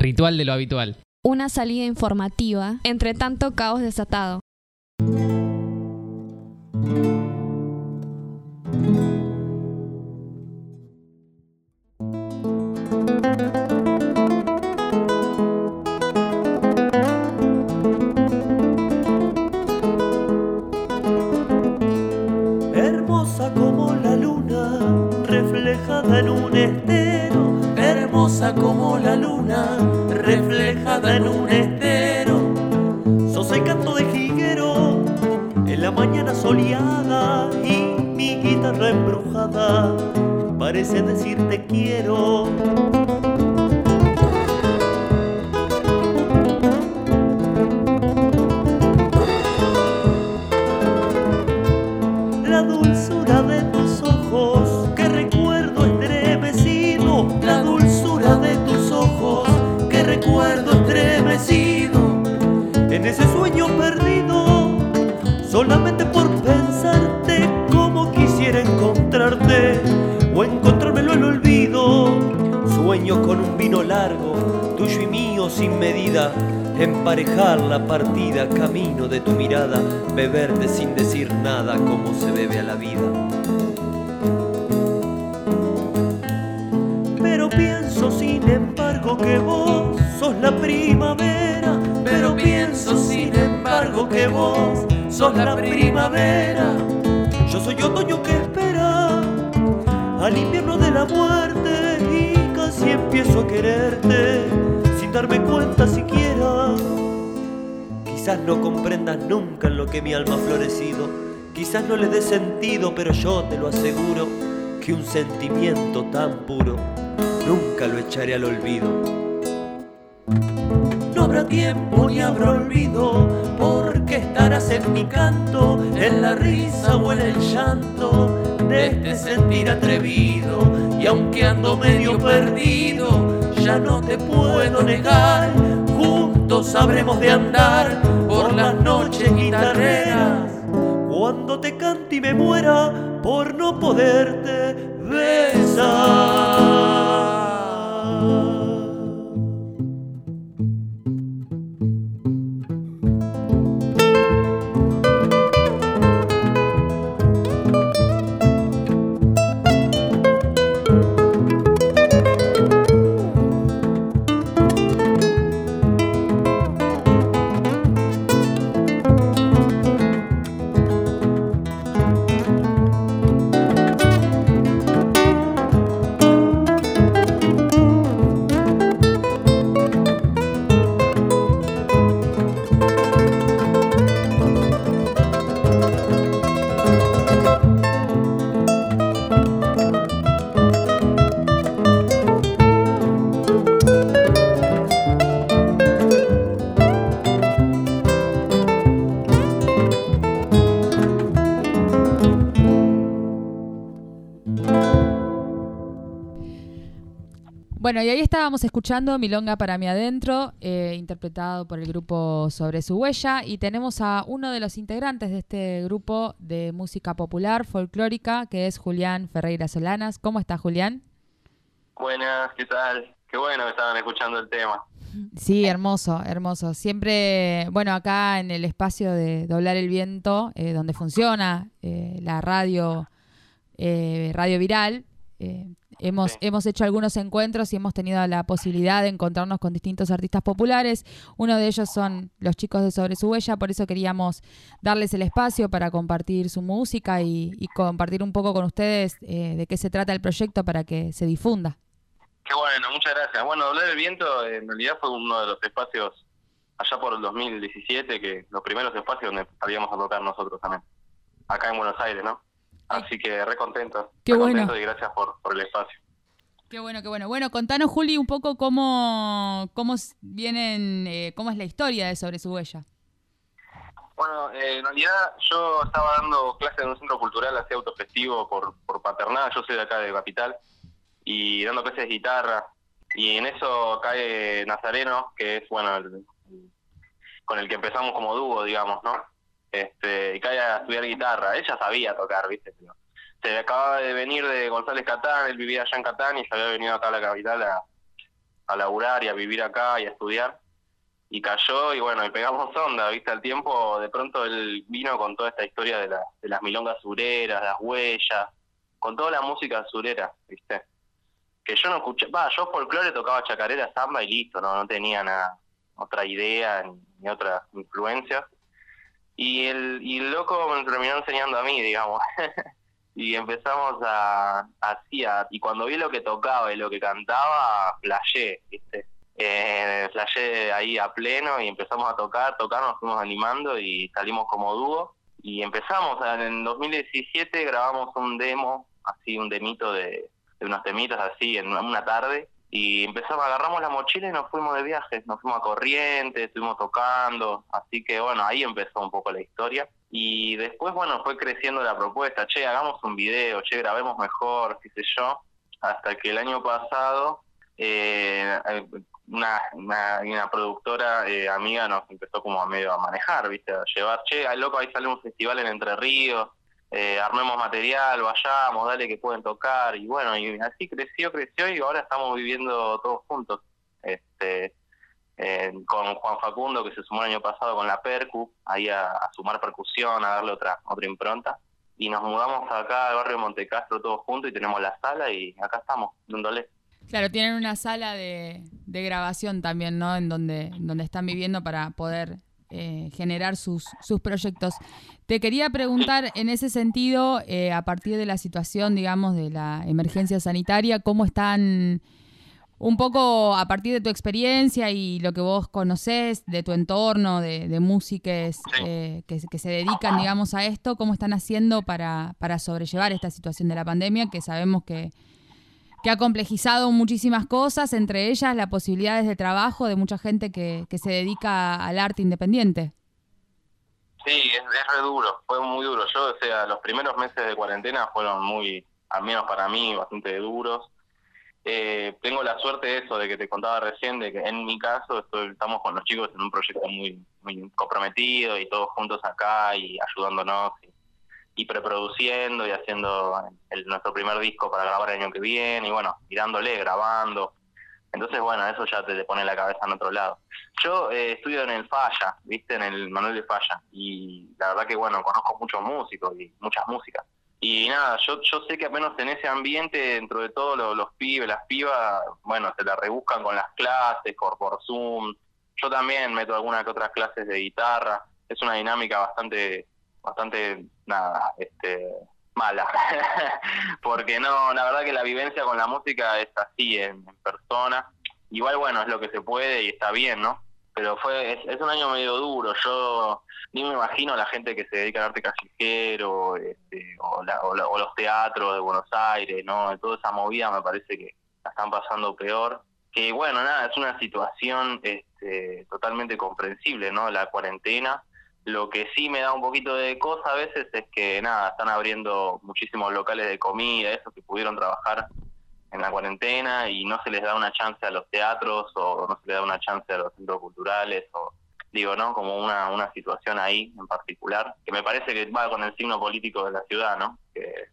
Ritual de lo habitual. Una salida informativa, entre tanto caos desatado. Reflejada en un estero. Sos el canto de jiguero en la mañana soleada y mi guitarra embrujada parece decirte quiero. Emparejar la partida, camino de tu mirada, beberte sin decir nada como se bebe a la vida. Pero pienso sin embargo que vos sos la primavera. Pero pienso sin embargo que vos sos la primavera. Yo soy otoño que espera al invierno de la muerte y casi empiezo a quererte darme cuenta siquiera. Quizás no comprendas nunca en lo que mi alma ha florecido. Quizás no le dé sentido, pero yo te lo aseguro que un sentimiento tan puro nunca lo echaré al olvido. No habrá tiempo ni habrá olvido, porque estarás en mi canto, en la risa o en el llanto este sentir atrevido. Y aunque ando medio perdido, ya no te puedo negar, juntos sabremos de andar por las noches guitarreras. Cuando te cante y me muera por no poderte besar. Bueno, y ahí estábamos escuchando Milonga para mí adentro, eh, interpretado por el grupo Sobre su huella, y tenemos a uno de los integrantes de este grupo de música popular, folclórica, que es Julián Ferreira Solanas. ¿Cómo está Julián? Buenas, ¿qué tal? Qué bueno que estaban escuchando el tema. Sí, hermoso, hermoso. Siempre, bueno, acá en el espacio de Doblar el Viento, eh, donde funciona eh, la radio, radio viral, eh, hemos, Sí. hemos hecho algunos encuentros y hemos tenido la posibilidad de encontrarnos con distintos artistas populares. Uno de ellos son los chicos de Sobre su Huella, por eso queríamos darles el espacio para compartir su música y, y compartir un poco con ustedes eh, de qué se trata el proyecto para que se difunda. Qué bueno, muchas gracias. Bueno, Doblar el Viento en realidad fue uno de los espacios allá por el 2017, que los primeros espacios donde salíamos a tocar nosotros también, acá en Buenos Aires, ¿no? Así que re contento. Qué re bueno. contento y gracias por, por el espacio. Qué bueno, qué bueno. Bueno, contanos, Juli, un poco cómo, cómo vienen, eh, cómo es la historia de Sobre su Huella. Bueno, eh, en realidad yo estaba dando clases en un centro cultural así autofestivo por, por paternal, yo soy de acá de Capital, y dando clases de guitarra, y en eso cae Nazareno, que es, bueno, el- con el que empezamos como dúo, digamos, ¿no? Este, y cae a estudiar guitarra, ella sabía tocar, ¿viste? Pero se acababa de venir de González Catán, él vivía allá en Catán y se había venido acá a la capital a, a laburar y a vivir acá y a estudiar. Y cayó y bueno, y pegamos onda, ¿viste? Al tiempo, de pronto él vino con toda esta historia de, la, de las milongas sureras, las huellas, con toda la música surera, ¿viste? Que yo no escuché, va, yo folclore tocaba chacarera, samba y listo, no, no tenía nada, otra idea ni, ni otra influencia. Y el, y el loco me terminó enseñando a mí, digamos. y empezamos a, a, y cuando vi lo que tocaba y lo que cantaba, flashé, ¿viste? Eh, flashé ahí a pleno y empezamos a tocar, tocar, nos fuimos animando y salimos como dúo. Y empezamos, en 2017 grabamos un demo, así un demito de, de unos temitas así en una tarde y empezamos, agarramos la mochila y nos fuimos de viaje, nos fuimos a Corrientes, estuvimos tocando, así que bueno, ahí empezó un poco la historia. Y después, bueno, fue creciendo la propuesta, che, hagamos un video, che, grabemos mejor, qué sé yo, hasta que el año pasado eh, una, una, una productora eh, amiga nos empezó como a medio a manejar, ¿viste? A llevar, che, al loco, ahí sale un festival en Entre Ríos, eh, armemos material, vayamos, dale que pueden tocar, y bueno, y así creció, creció, y ahora estamos viviendo todos juntos. Este, con Juan Facundo, que se sumó el año pasado con la Percu, ahí a, sumar percusión, a darle otra, otra impronta. Y nos mudamos acá al barrio de Montecastro todos juntos y tenemos la sala y acá estamos, dándole. Claro, tienen una sala de, de grabación también, ¿no? En donde, donde están viviendo para poder eh, generar sus, sus proyectos. Te quería preguntar en ese sentido, eh, a partir de la situación, digamos, de la emergencia sanitaria, ¿cómo están un poco a partir de tu experiencia y lo que vos conocés de tu entorno, de, de músicos eh, que, que, se dedican, digamos, a esto, cómo están haciendo para, para sobrellevar esta situación de la pandemia, que sabemos que, que ha complejizado muchísimas cosas, entre ellas las posibilidades de trabajo de mucha gente que, que se dedica al arte independiente. Sí, es, es re duro, fue muy duro. Yo, o sea, los primeros meses de cuarentena fueron muy, al menos para mí, bastante duros. Eh, tengo la suerte de eso, de que te contaba recién, de que en mi caso estoy, estamos con los chicos en un proyecto muy, muy comprometido y todos juntos acá y ayudándonos y preproduciendo y haciendo el, nuestro primer disco para grabar el año que viene y bueno, mirándole, grabando. Entonces, bueno, eso ya te, te pone la cabeza en otro lado. Yo eh, estudio en el Falla, viste, en el Manuel de Falla, y la verdad que, bueno, conozco muchos músicos y muchas músicas. Y nada, yo yo sé que apenas en ese ambiente, dentro de todo, los, los pibes, las pibas, bueno, se la rebuscan con las clases, por, por Zoom. Yo también meto algunas que otras clases de guitarra. Es una dinámica bastante, bastante, nada, este mala. Porque no, la verdad que la vivencia con la música es así, en, persona. Igual, bueno, es lo que se puede y está bien, ¿no? pero fue es, es, un año medio duro. Yo ni me imagino la gente que se dedica al arte callejero este, o, la, o, la, o, los teatros de Buenos Aires, ¿no? Toda esa movida me parece que la están pasando peor. Que bueno, nada, es una situación este, totalmente comprensible, ¿no? La cuarentena. Lo que sí me da un poquito de cosa a veces es que nada, están abriendo muchísimos locales de comida, esos que pudieron trabajar en la cuarentena y no se les da una chance a los teatros o no se les da una chance a los centros culturales o digo, ¿no? Como una, una situación ahí en particular, que me parece que va con el signo político de la ciudad, ¿no? Que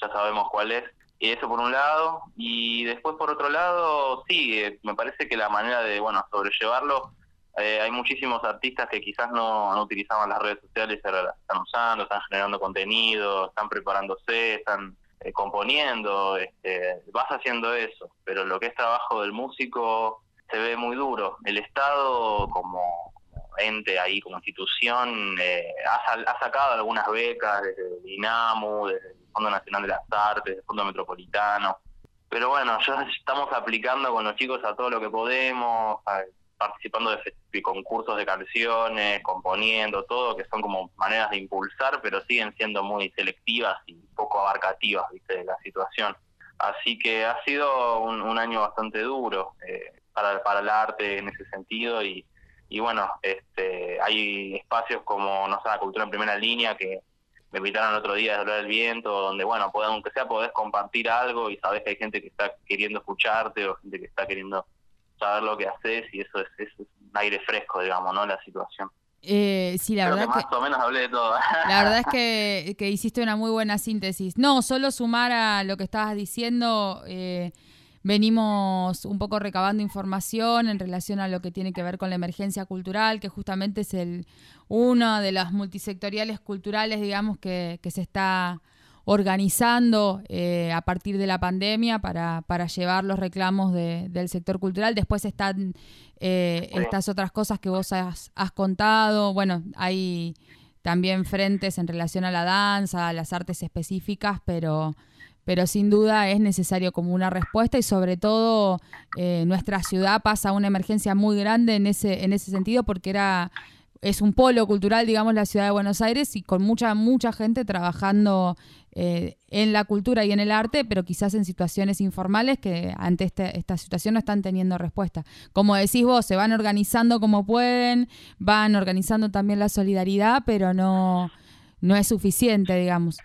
ya sabemos cuál es. Y eso por un lado, y después por otro lado, sí, eh, me parece que la manera de, bueno, sobrellevarlo, eh, hay muchísimos artistas que quizás no, no utilizaban las redes sociales, ahora las están usando, están generando contenido, están preparándose, están eh, componiendo, este, vas haciendo eso, pero lo que es trabajo del músico se ve muy duro. El Estado como, ente ahí, como institución, eh, ha, ha, sacado algunas becas desde el INAMU, desde el Fondo Nacional de las Artes, desde el Fondo Metropolitano, pero bueno, ya estamos aplicando con los chicos a todo lo que podemos, participando de, de, concursos de canciones, componiendo, todo, que son como maneras de impulsar, pero siguen siendo muy selectivas y poco abarcativas, viste, de la situación. Así que ha sido un, un año bastante duro eh, para, para el arte en ese sentido y, y bueno, este, hay espacios como, no sé, la cultura en primera línea que me invitaron el otro día a hablar del viento, donde, bueno, podés, aunque sea podés compartir algo y sabés que hay gente que está queriendo escucharte o gente que está queriendo saber lo que haces y eso es, eso es un aire fresco, digamos, ¿no? La situación. Eh, sí, la Creo verdad que más que, o menos hablé de todo. la verdad es que, que, hiciste una muy buena síntesis. No, solo sumar a lo que estabas diciendo, eh, venimos un poco recabando información en relación a lo que tiene que ver con la emergencia cultural, que justamente es el uno de las multisectoriales culturales, digamos, que, que se está organizando eh, a partir de la pandemia para, para llevar los reclamos de, del sector cultural. Después están eh, estas otras cosas que vos has, has, contado. Bueno, hay también frentes en relación a la danza, a las artes específicas, pero, pero sin duda es necesario como una respuesta y sobre todo eh, nuestra ciudad pasa una emergencia muy grande en ese, en ese sentido porque era es un polo cultural, digamos, la ciudad de Buenos Aires y con mucha, mucha gente trabajando eh, en la cultura y en el arte, pero quizás en situaciones informales que ante este, esta situación no están teniendo respuesta. Como decís vos, se van organizando como pueden, van organizando también la solidaridad, pero no, no es suficiente, digamos.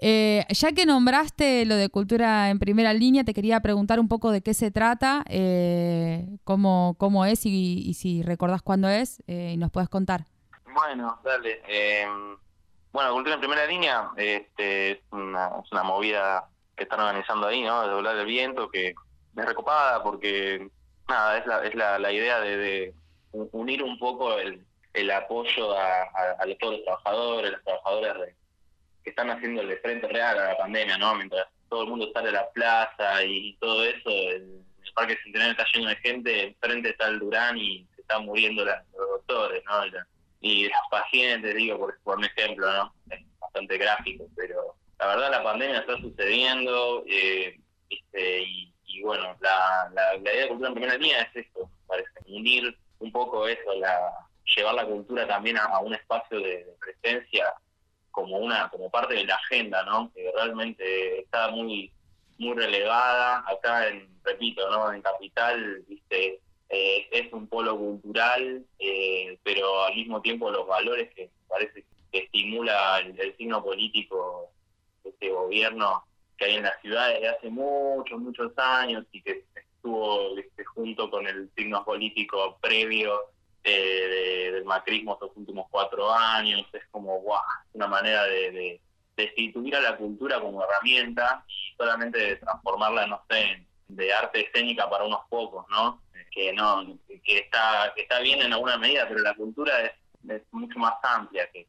Eh, ya que nombraste lo de cultura en primera línea, te quería preguntar un poco de qué se trata, eh, cómo, cómo es y, si recordás cuándo es y nos puedes contar. Bueno, dale. Em, bueno, Cultura en Primera Línea este, es, una, es una movida que están organizando ahí, ¿no? De doblar el viento, que es recopada porque, nada, es la, es la, la idea de, de, unir un poco el, el apoyo a, a, a, todos los trabajadores, las trabajadoras que están haciendo el frente real a la pandemia, ¿no? Mientras todo el mundo sale a la plaza y, todo eso, el, Parque Centenario está lleno de gente, enfrente está el Durán y se están muriendo la, los doctores, ¿no? Y la, y las pacientes, digo, por, un ejemplo, ¿no? Es bastante gráfico, pero la verdad la pandemia está sucediendo eh, este, y, y, bueno, la, la, la, idea de cultura en primera línea es esto, parece, unir un poco eso, la llevar la cultura también a, un espacio de, presencia como una como parte de la agenda, ¿no? Que realmente está muy muy relegada acá en repito, ¿no? En capital, viste, eh, es un polo cultural, eh, pero al mismo tiempo los valores que parece que estimula el, signo político de este gobierno que hay en la ciudad desde hace muchos, muchos años y que estuvo este, junto con el signo político previo de, de, del macrismo estos últimos cuatro años, es como, guau, una manera de, de, de instituir a la cultura como herramienta y solamente de transformarla, no sé, de arte escénica para unos pocos, ¿no? que no que está que está bien en alguna medida pero la cultura es, es mucho más amplia que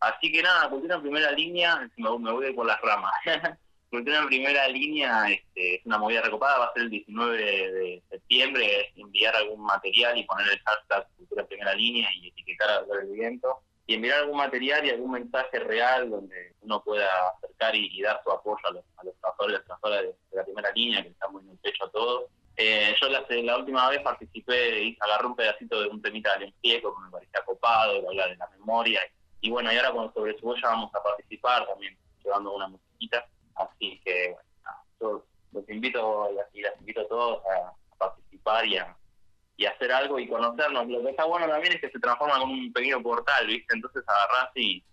así que nada cultura en primera línea me, me voy por las ramas cultura en primera línea este, es una movida recopada va a ser el 19 de septiembre es enviar algún material y poner el hashtag cultura primera línea y etiquetar al el viento y enviar algún material y algún mensaje real donde uno pueda acercar y, dar su apoyo a los, a trabajadores y las trabajadoras de, la primera línea que están muy en el pecho a todos eh, yo la, última vez participé y agarré un pedacito de un temita de Ciego que me parecía copado, que habla de la memoria. Y, bueno, y ahora con Sobre su vamos a participar también, llevando una musiquita. Así que, bueno, yo los invito y las invito a todos a, participar y a, hacer algo y conocernos. Lo que está bueno también es que se transforma en un pequeño portal, ¿viste? Entonces agarrás y,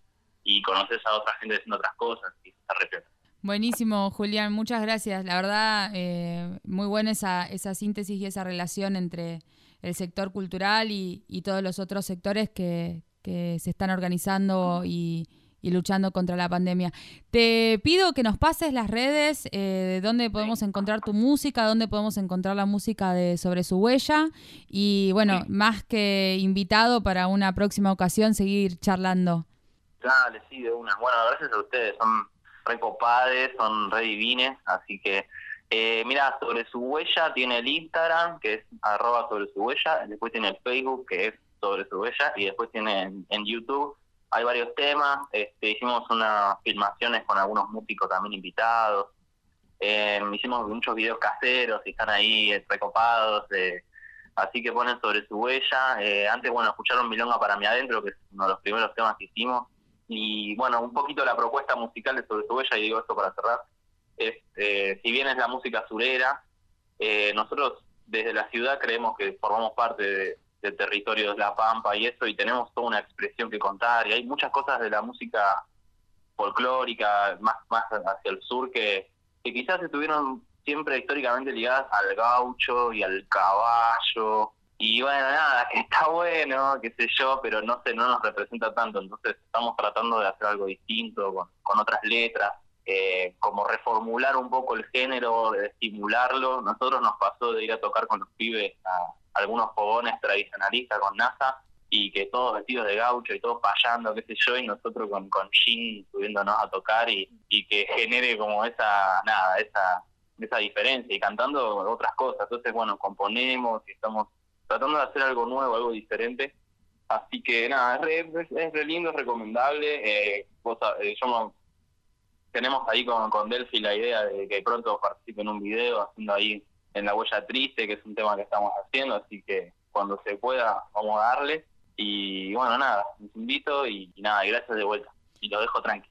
y conoces a otra gente haciendo otras cosas y está re Buenísimo, Julián, muchas gracias. La verdad, eh, muy buena esa, esa síntesis y esa relación entre el sector cultural y, y todos los otros sectores que, que se están organizando y, y, luchando contra la pandemia. Te pido que nos pases las redes, eh, de dónde podemos encontrar tu música, dónde podemos encontrar la música de Sobre su huella. Y bueno, más que invitado para una próxima ocasión seguir charlando. Dale, sí, de una. Bueno, gracias a ustedes, son recopades, son re divines, así que eh, mira, sobre su huella tiene el Instagram, que es arroba sobre su huella, después tiene el Facebook, que es sobre su huella, y después tiene en, en YouTube, hay varios temas, este, hicimos unas filmaciones con algunos músicos también invitados, eh, hicimos muchos videos caseros y están ahí eh, recopados, eh, así que ponen sobre su huella, eh, antes, bueno, escucharon Milonga para mí adentro, que es uno de los primeros temas que hicimos, y bueno, un poquito la propuesta musical de Sobre su huella, y digo esto para cerrar, es, eh, si bien es la música surera, eh, nosotros desde la ciudad creemos que formamos parte de, del territorio de La Pampa y eso, y tenemos toda una expresión que contar, y hay muchas cosas de la música folclórica, más, más hacia el sur, que, que quizás estuvieron siempre históricamente ligadas al gaucho y al caballo, y bueno, nada, que está bueno, qué sé yo, pero no sé, no nos representa tanto, entonces estamos tratando de hacer algo distinto, con, con otras letras, eh, como reformular un poco el género, estimularlo. Nosotros nos pasó de ir a tocar con los pibes a algunos fogones tradicionalistas con NASA y que todos vestidos de gaucho y todos payando, qué sé yo, y nosotros con, con jean subiéndonos a tocar y, y que genere como esa, nada, esa, esa diferencia y cantando otras cosas. Entonces, bueno, componemos y estamos tratando de hacer algo nuevo, algo diferente. Así que nada, es re, es re lindo, es recomendable. Eh, vos, eh, yo tenemos ahí con, con Delphi la idea de que pronto participe en un video haciendo ahí en La Huella Triste, que es un tema que estamos haciendo, así que cuando se pueda vamos a darle. Y bueno, nada, les invito y, nada, gracias de vuelta. Y lo dejo tranqui.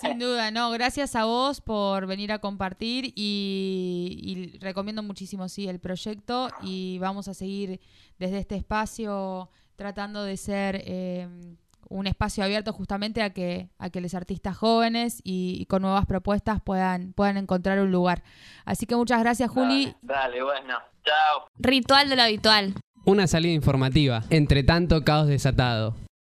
Sin duda, no, gracias a vos por venir a compartir y, y, recomiendo muchísimo, sí, el proyecto y vamos a seguir desde este espacio tratando de ser eh, un espacio abierto justamente a que, a que los artistas jóvenes y, y, con nuevas propuestas puedan, puedan encontrar un lugar. Así que muchas gracias, Juli. Dale, dale bueno, chao. Ritual de lo habitual. Una salida informativa, entre tanto caos desatado.